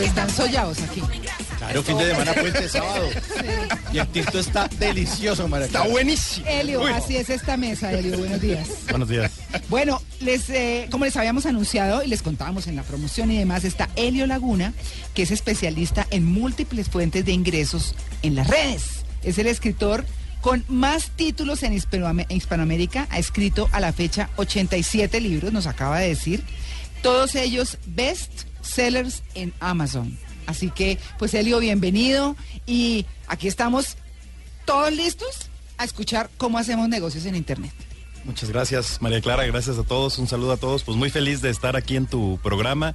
Pero están sollados aquí. Claro, fin de semana, puente, sábado. Y el tinto está delicioso, María Está buenísimo. Elio, así es esta mesa, Elio. Buenos días. Buenos días. Bueno, les, eh, como les habíamos anunciado y les contábamos en la promoción y demás, está Elio Laguna, que es especialista en múltiples fuentes de ingresos en las redes. Es el escritor con más títulos en Hispanoamérica. Ha escrito a la fecha 87 libros, nos acaba de decir. Todos ellos best sellers en Amazon. Así que, pues Elio, bienvenido. Y aquí estamos todos listos a escuchar cómo hacemos negocios en Internet. Muchas gracias, María Clara. Gracias a todos. Un saludo a todos. Pues muy feliz de estar aquí en tu programa.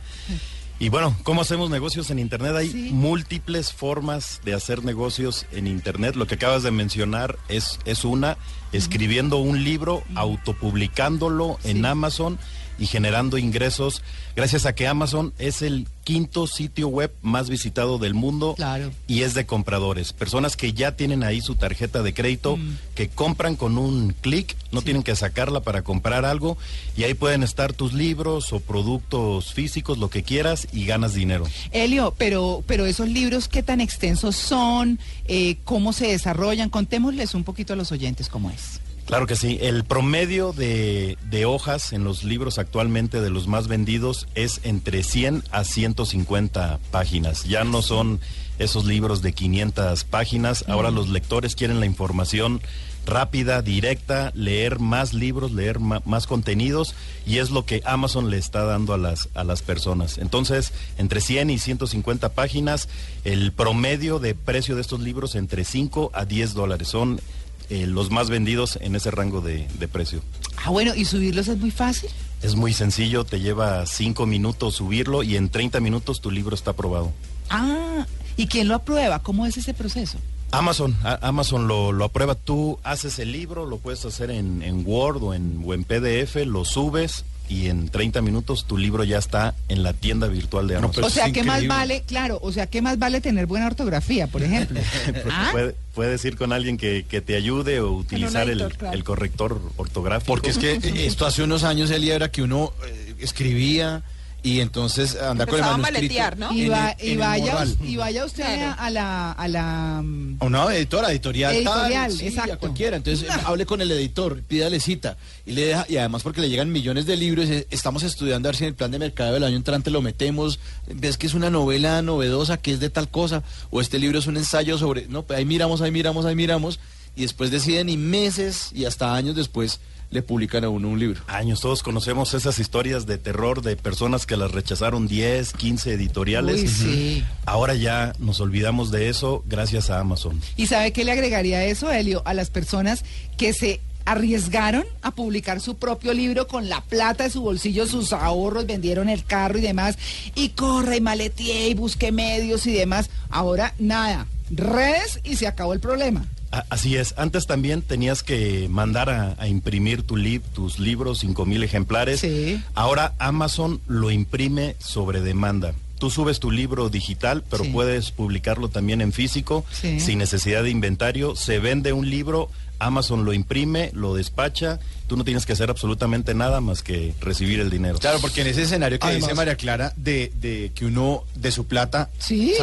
Y bueno, ¿cómo hacemos negocios en Internet? Hay Sí. múltiples formas de hacer negocios en Internet. Lo que acabas de mencionar es, es una, escribiendo un libro, autopublicándolo en Amazon y generando ingresos, gracias a que Amazon es el quinto sitio web más visitado del mundo Claro. y es de compradores, personas que ya tienen ahí su tarjeta de crédito, que compran con un clic, no tienen que sacarla para comprar algo y ahí pueden estar tus libros o productos físicos, lo que quieras y ganas dinero. Elio, pero, pero esos libros, ¿qué tan extensos son? Eh, ¿Cómo se desarrollan? Contémosles un poquito a los oyentes cómo es. Claro que sí. El promedio de, de hojas en los libros actualmente de los más vendidos es entre 100 a 150 páginas. Ya no son esos libros de 500 páginas. Ahora los lectores quieren la información rápida, directa, leer más libros, leer más contenidos y es lo que Amazon le está dando a las, a las personas. Entonces, entre 100 y 150 páginas, el promedio de precio de estos libros entre 5 a 10 dólares. Son eh, los más vendidos en ese rango de, de precio. Ah, bueno, ¿y subirlos es muy fácil? Es muy sencillo, te lleva 5 minutos subirlo y en 30 minutos tu libro está aprobado. Ah, ¿y quién lo aprueba? ¿Cómo es ese proceso? Amazon, Amazon lo, lo aprueba. Tú haces el libro, lo puedes hacer en, en Word o en, o en PDF, lo subes y en 30 minutos tu libro ya está en la tienda virtual de Amazon. Pero o sea, ¿qué más vale? Claro, o sea, ¿qué más vale tener buena ortografía, por ejemplo? ¿Ah? puede- puedes ir con alguien que, que te ayude o utilizar el, claro. el corrector ortográfico. Porque es que eh, esto hace unos años, Elia, era que uno eh, escribía y entonces andar con el a manuscrito. maletear, ¿no? Y, va- en vaya, morral. y vaya usted Claro. a la... A la mm, A una editora, editorial, Editorial, tal, sí, exacto. a cualquiera. Entonces, hable con el editor, pídale cita y le deja, y además porque le llegan millones de libros, eh, estamos estudiando a ver si en el plan de mercado del año entrante lo metemos, ves que es una novela novedosa, que es de tal cosa, o este libro es un ensayo sobre, no, pues ahí miramos, ahí miramos, ahí miramos, y después deciden y meses y hasta años después le publican a uno un libro. Años, todos conocemos esas historias de terror de personas que las rechazaron 10, 15 editoriales. Uy, sí. Ahora ya nos olvidamos de eso gracias a Amazon. ¿Y sabe qué le agregaría eso, Elio? A las personas que se arriesgaron a publicar su propio libro con la plata de su bolsillo, sus ahorros, vendieron el carro y demás, y corre y maleteé y busque medios y demás. Ahora nada, redes y se acabó el problema. Así es, antes también tenías que mandar a, a imprimir tu lib- tus libros, 5 mil ejemplares. Sí. Ahora Amazon lo imprime sobre demanda. Tú subes tu libro digital, pero Sí. puedes publicarlo también en físico, Sí. sin necesidad de inventario. Se vende un libro, Amazon lo imprime, lo despacha. Tú no tienes que hacer absolutamente nada más que recibir el dinero. Claro, porque en ese escenario que Además- dice María Clara, de, de que uno de su plata Sí.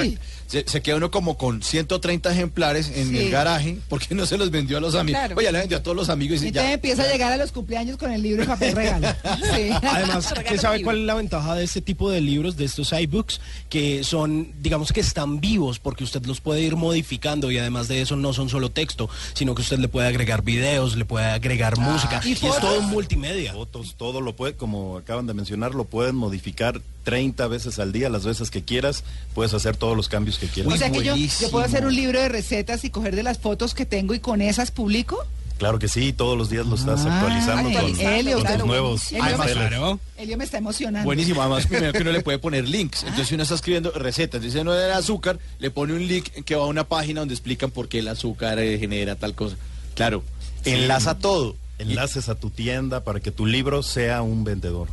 se, se queda uno como con 130 ejemplares en Sí. el garaje, porque no se los vendió a los amigos. Claro. Oye, le vendió a todos los amigos y Entonces ya. empieza a llegar a los cumpleaños con el libro y papel regalo. Sí. Además, ¿qué sabe cuál es la ventaja de este tipo de libros, de estos iBooks? Que son, digamos que están vivos porque usted los puede ir modificando y además de eso no son solo texto, sino que usted le puede puede agregar videos, le puede agregar música. ¿y Y, es todo multimedia. Fotos, todo lo puede, como acaban de mencionar, lo pueden modificar 30 veces al día, las veces que quieras, puedes hacer todos los cambios que quieras. o sea que yo, puedo hacer un libro de recetas y coger de las fotos que tengo y con esas publico. Claro que sí, todos los días lo estás Ah, actualizando con, Helio, con claro, tus nuevos. Además. Claro. Elio me está emocionando. Buenísimo, además primero que uno le puede poner links. Entonces si uno está escribiendo recetas, dice no del azúcar, le pone un link que va a una página donde explican por qué el azúcar eh, genera tal cosa. Claro, enlaza todo. Enlaces a tu tienda para que tu libro sea un vendedor.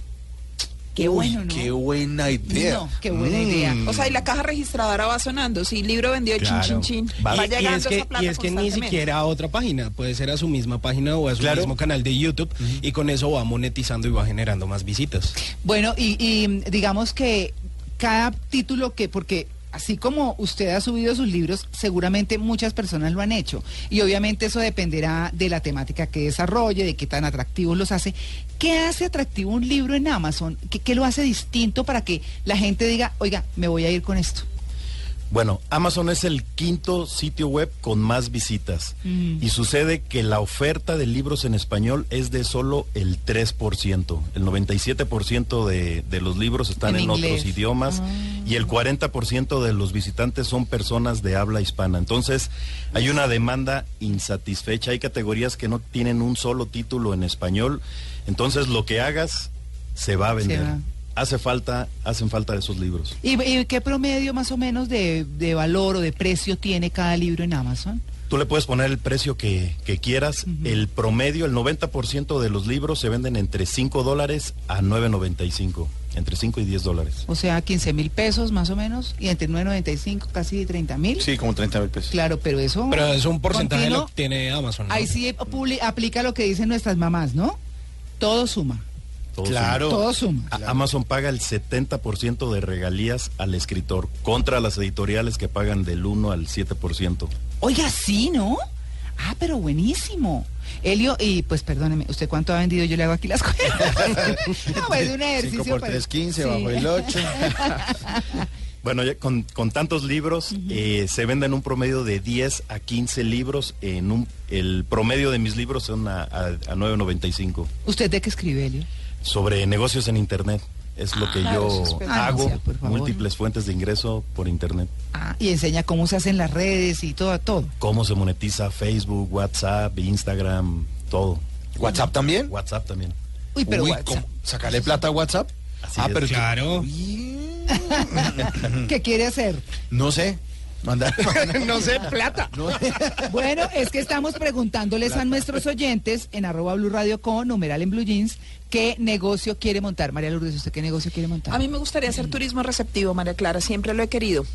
Qué Uy, bueno, ¿no? Qué buena idea. No, qué buena Mm. idea. O sea, y la caja registradora va sonando. Si libro vendió Claro. chin, chin, chin. Va- Va, Y- y, llegando es que, esa plata y es que ni siquiera a otra página, puede ser a su misma página o a su Claro. mismo canal de YouTube y con eso va monetizando y va generando más visitas. Bueno, y, y, digamos que cada título que, porque así como usted ha subido sus libros, seguramente muchas personas lo han hecho. Y obviamente eso dependerá de la temática que desarrolle, de qué tan atractivos los hace. ¿Qué hace atractivo un libro en Amazon? ¿Qué, lo hace distinto para que la gente diga, oiga, me voy a ir con esto? Bueno, Amazon es el quinto sitio web con más visitas Mm. y sucede que la oferta de libros en español es de solo el 3%. El 97% de, de los libros están En otros idiomas y el 40% de los visitantes son personas de habla hispana. Entonces, hay una demanda insatisfecha. Hay categorías que no tienen un solo título en español. Entonces, lo que hagas se va a vender. Hace falta, hacen falta esos libros. ¿Y, y qué promedio más o menos de, de valor o de precio tiene cada libro en Amazon? Tú le puedes poner el precio que, que quieras. El promedio, el 90% de los libros se venden entre 5 dólares a 9.95. Entre 5 y 10 dólares. O sea, 15 mil pesos más o menos, y entre 9.95 casi 30 mil. Sí, como 30 mil pesos. Claro, pero eso... Pero es un porcentaje de lo que tiene Amazon. ¿no? Ahí sí publi- aplica lo que dicen nuestras mamás, ¿no? Todo suma, Todo Claro. todo suma. Amazon paga el 70% de regalías al escritor contra las editoriales que pagan del 1 al 7%. Oiga, sí, ¿no? Ah, pero buenísimo. Elio, y pues perdóneme, ¿usted cuánto ha vendido? Yo le hago aquí las cuentas. no, pues un ejercicio. 5 por para- 3, 15, Sí. bajo el 8. Bueno, ya con, con tantos libros, eh, se venden un promedio de 10 a 15 libros. En un, el promedio de mis libros son a, a, a 9.95. ¿Usted de qué escribe, Elio? Sobre negocios en internet. Es lo que Ah, yo. Ah, hago, múltiples fuentes de ingreso por internet. Ah, y enseña cómo se hacen las redes y todo, todo. Cómo se monetiza Facebook, WhatsApp, Instagram, todo. ¿WhatsApp también? WhatsApp también. Uy, pero Uy. ¿Sacarle plata a WhatsApp? Así ah, pero Claro. ¿Qué quiere hacer? no sé. Mandar. no sé, plata. No. Bueno, es que estamos preguntándoles a nuestros oyentes en arroba Blue Radio con numeral en Blue Jeans qué negocio quiere montar. María Lourdes, ¿usted qué negocio quiere montar? A mí me gustaría hacer turismo receptivo, María Clara, siempre lo he querido.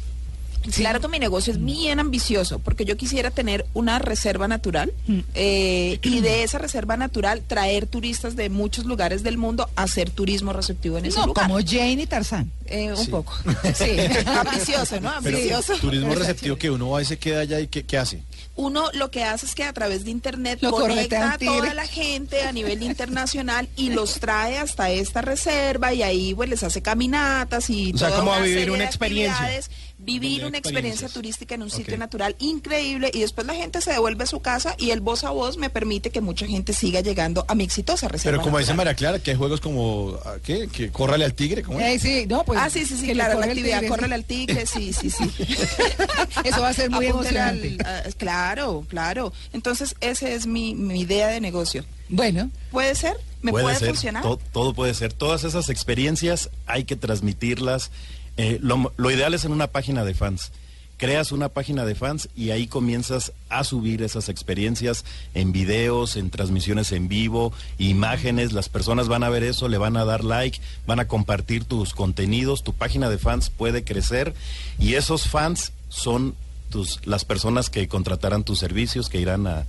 Claro que mi negocio es bien ambicioso, porque yo quisiera tener una reserva natural Mm. eh, y de esa reserva natural traer turistas de muchos lugares del mundo a hacer turismo receptivo en ese no, lugar. como Jane y Tarzán. Eh, un Sí. poco. Sí, ambicioso, ¿no? Pero, Ambicioso. turismo receptivo que uno va y se queda allá y ¿qué, qué hace? Uno lo que hace es que a través de internet Lo conecta a toda la gente a nivel internacional y los trae hasta esta reserva y ahí pues les hace caminatas y O sea, como a vivir serie una de experiencia. Vivir una experiencia turística en un sitio natural increíble y después la gente se devuelve a su casa y el voz a voz me permite que mucha gente siga llegando a mi exitosa reserva. Pero como dice natural. María Clara, que hay juegos como, ¿ah, ¿qué? Que córrale al tigre, ¿cómo es? Eh, sí, no, pues. Ah, sí, sí, sí, claro, la actividad, tigre. córrele al tigre, sí, sí, sí. Eso va a ser muy al- emocionante. a- claro, claro. Entonces, esa es mi, mi idea de negocio. Bueno, ¿Puede ser? ¿Me puede, ser, funcionar? to- todo puede ser. Todas esas experiencias hay que transmitirlas. Eh, lo, lo ideal es en una página de fans. Creas una página de fans y ahí comienzas a subir esas experiencias en videos, en transmisiones en vivo, imágenes. Las personas van a ver eso, le van a dar like, van a compartir tus contenidos. Tu página de fans puede crecer y esos fans son tus, las personas que contratarán tus servicios, que irán a,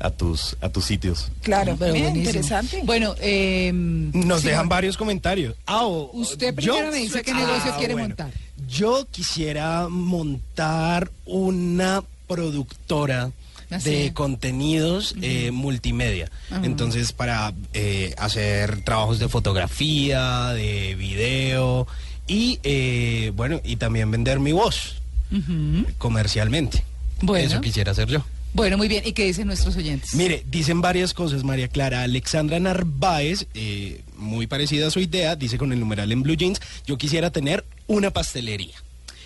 a tus, a tus sitios. Claro, pero bien, interesante. Bueno, eh, Nos sí, dejan varios comentarios. Ah, o- Usted yo- primero me dice qué negocio quiere montar. Yo quisiera montar una productora Ah, de contenidos eh, multimedia. Entonces, para eh, hacer trabajos de fotografía, de video y, eh, bueno, y también vender mi voz comercialmente. Bueno. Eso quisiera hacer yo. Bueno, muy bien. ¿Y qué dicen nuestros oyentes? Mire, dicen varias cosas, María Clara. Alexandra Narváez, eh, muy parecida a su idea, dice con el numeral en Blue Jeans, yo quisiera tener una pastelería.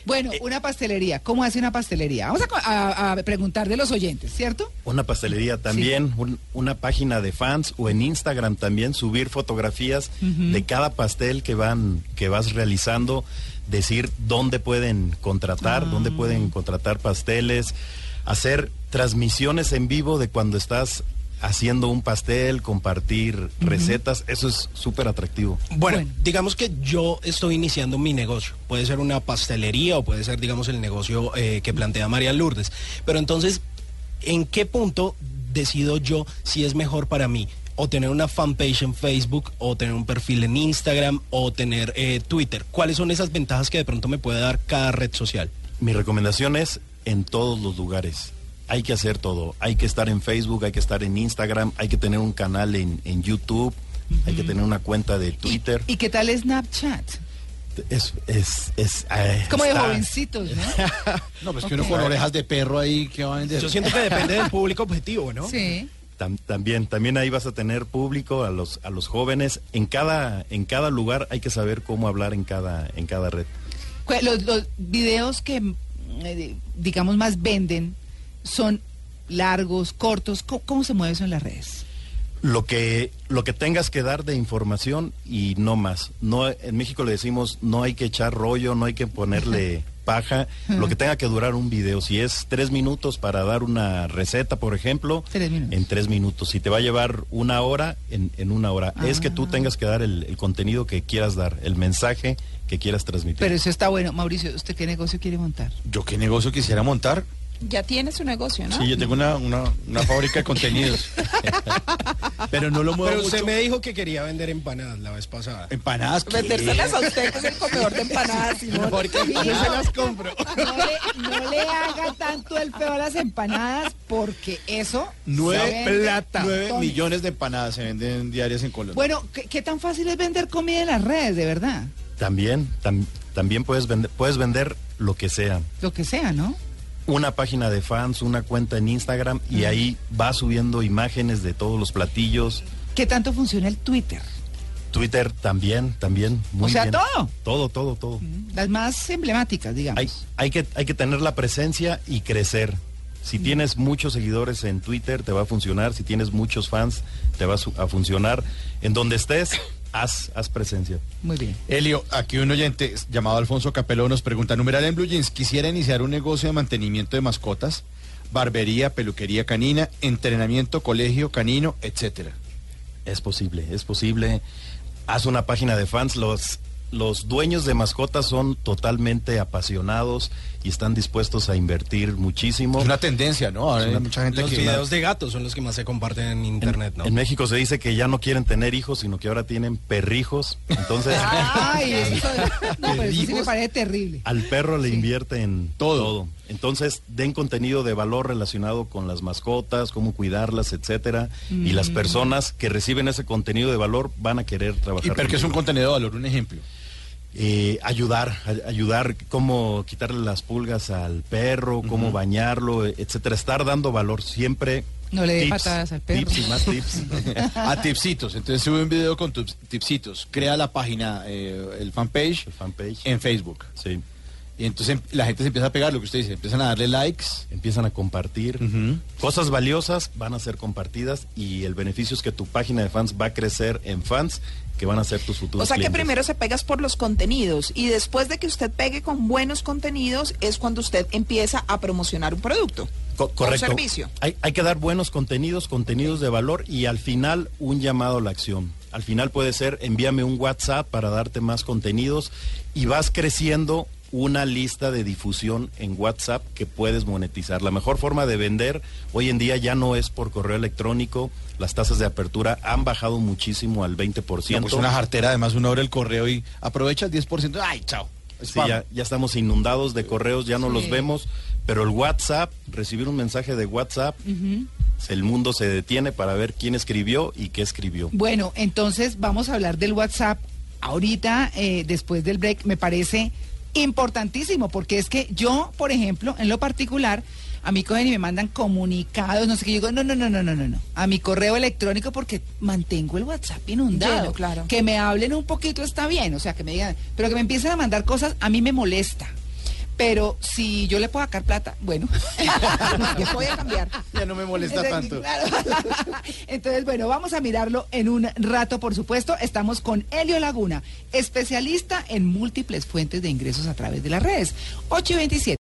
Bueno, una pastelería. ¿Cómo hace una pastelería? Vamos a co- a, a preguntar de los oyentes, ¿cierto? Una pastelería también, un- una página de fans o en Instagram también subir fotografías de cada pastel que van que vas realizando, decir dónde pueden contratar, dónde pueden contratar pasteles, hacer transmisiones en vivo de cuando estás haciendo un pastel, compartir recetas, eso es súper atractivo. Bueno, Bueno. digamos que yo estoy iniciando mi negocio. Puede ser una pastelería o puede ser, digamos, el negocio eh, que plantea María Lourdes. Pero entonces, ¿en qué punto decido yo si es mejor para mí? O tener una fanpage en Facebook, o tener un perfil en Instagram, o tener eh, Twitter. ¿Cuáles son esas ventajas que de pronto me puede dar cada red social? Mi recomendación es en todos los lugares. Hay que hacer todo. Hay que estar en Facebook, hay que estar en Instagram, hay que tener un canal en, en YouTube, hay que tener una cuenta de Twitter. ¿Y qué tal Snapchat? Es, es, es, eh, Es como de está- jovencitos, ¿no? No, pues que uno con orejas de perro ahí que va a vender. Yo siento que depende del público objetivo, ¿no? Sí. Tam- también, también ahí vas a tener público a los, a los jóvenes. En cada, en cada lugar hay que saber cómo hablar en cada, en cada red. Los, los videos que, digamos, más venden son largos, cortos. ¿Cómo, cómo se mueve eso en las redes? Lo que, lo que tengas que dar de información y no más. No, en México le decimos no hay que echar rollo, no hay que ponerle paja. Lo que tenga que durar un video. Si es tres minutos para dar una receta, por ejemplo, Tres minutos. en tres minutos. Si te va a llevar una hora, en, en una hora. Es que Ah. tú tengas que dar el, el contenido que quieras dar, el mensaje que quieras transmitir. Pero eso está bueno. Mauricio, ¿usted qué negocio quiere montar? Yo qué negocio quisiera montar. Ya tiene su negocio, ¿no? Sí, yo tengo una, una, una fábrica de contenidos. Pero no lo muevo Pero usted mucho. me dijo que quería vender empanadas la vez pasada. Empanadas. ¿qué? Vendérselas a usted, que es el comedor de empanadas, Simón. Porque yo se las compro. No le, no le haga tanto el feo a las empanadas porque eso Nueve, vende nueve montones. millones de empanadas se venden diarias en Colombia. Bueno, ¿qué, qué tan fácil es vender comida en las redes, de verdad? También, tam- también puedes vender, puedes vender lo que sea. Lo que sea, ¿no? Una página de fans, una cuenta en Instagram y ahí vas subiendo imágenes de todos los platillos. ¿Qué tanto funciona el Twitter? Twitter también, también. Muy O sea, bien. todo. Todo, todo, todo. Las más emblemáticas, digamos. Hay, hay, que, hay que tener la presencia y crecer. Si tienes muchos seguidores en Twitter, te va a funcionar. Si tienes muchos fans, te va a funcionar. En donde estés, haz, haz presencia. Muy bien. Elio, aquí un oyente llamado Alfonso Capeló nos pregunta, numeral en Blue Jeans, quisiera iniciar un negocio de mantenimiento de mascotas, barbería, peluquería canina, entrenamiento, colegio canino, etcétera. Es posible, es posible. Haz una página de fans. Los, los dueños de mascotas son totalmente apasionados y están dispuestos a invertir muchísimo. Es una tendencia, ¿no? Hay una- mucha gente Los que... videos de gatos son los que más se comparten en internet, ¿no? En México se dice que ya no quieren tener hijos, sino que ahora tienen perrijos. Entonces, Ay, eso, no, pero eso sí me parece terrible. al perro le invierte en Todo. todo. Entonces, den contenido de valor relacionado con las mascotas, cómo cuidarlas, etcétera. Y las personas que reciben ese contenido de valor van a querer trabajar. ¿Y por qué es un contenido de valor? Un ejemplo. Eh, ayudar, ayudar, cómo quitarle las pulgas al perro, cómo bañarlo, etcétera. Estar dando valor siempre. No le dé patadas al perro. Tips y más tips. a tipsitos. Entonces sube un video con tus tipsitos. Crea la página, eh, el fanpage El fanpage. en Facebook. Sí. Y entonces la gente se empieza a pegar, lo que usted dice, empiezan a darle likes. Empiezan a compartir. Cosas valiosas van a ser compartidas y el beneficio es que tu página de fans va a crecer en fans que van a ser tus futuros O sea que primero se pegas por los contenidos y después de que usted pegue con buenos contenidos es cuando usted empieza a promocionar un producto. Co- correcto. Un servicio. Hay, hay que dar buenos contenidos, contenidos de valor y al final un llamado a la acción. Al final puede ser envíame un WhatsApp para darte más contenidos y vas creciendo una lista de difusión en WhatsApp que puedes monetizar. La mejor forma de vender hoy en día ya no es por correo electrónico. Las tasas de apertura han bajado muchísimo al 20%. No, pues una jartera, además uno abre el correo y aprovecha el 10%. ¡Ay, chao! Sí, ya, ya estamos inundados de correos, ya no Sí. los vemos, pero el WhatsApp, recibir un mensaje de WhatsApp, el mundo se detiene para ver quién escribió y qué escribió. Bueno, entonces vamos a hablar del WhatsApp ahorita, eh, después del break, me parece importantísimo, porque es que yo, por ejemplo, en lo particular, A mí cogen y me mandan comunicados, no sé qué. Yo digo, no, no, no, no, no, no, no. A mi correo electrónico porque mantengo el WhatsApp inundado. Lleno, claro. Que me hablen un poquito está bien, o sea, que me digan, pero que me empiecen a mandar cosas, a mí me molesta. Pero si yo le puedo sacar plata, bueno. Yo voy a cambiar. Ya no me molesta tanto. Claro. Entonces, bueno, vamos a mirarlo en un rato, por supuesto. Estamos con Helio Laguna, especialista en múltiples fuentes de ingresos a través de las redes. 8 y 27.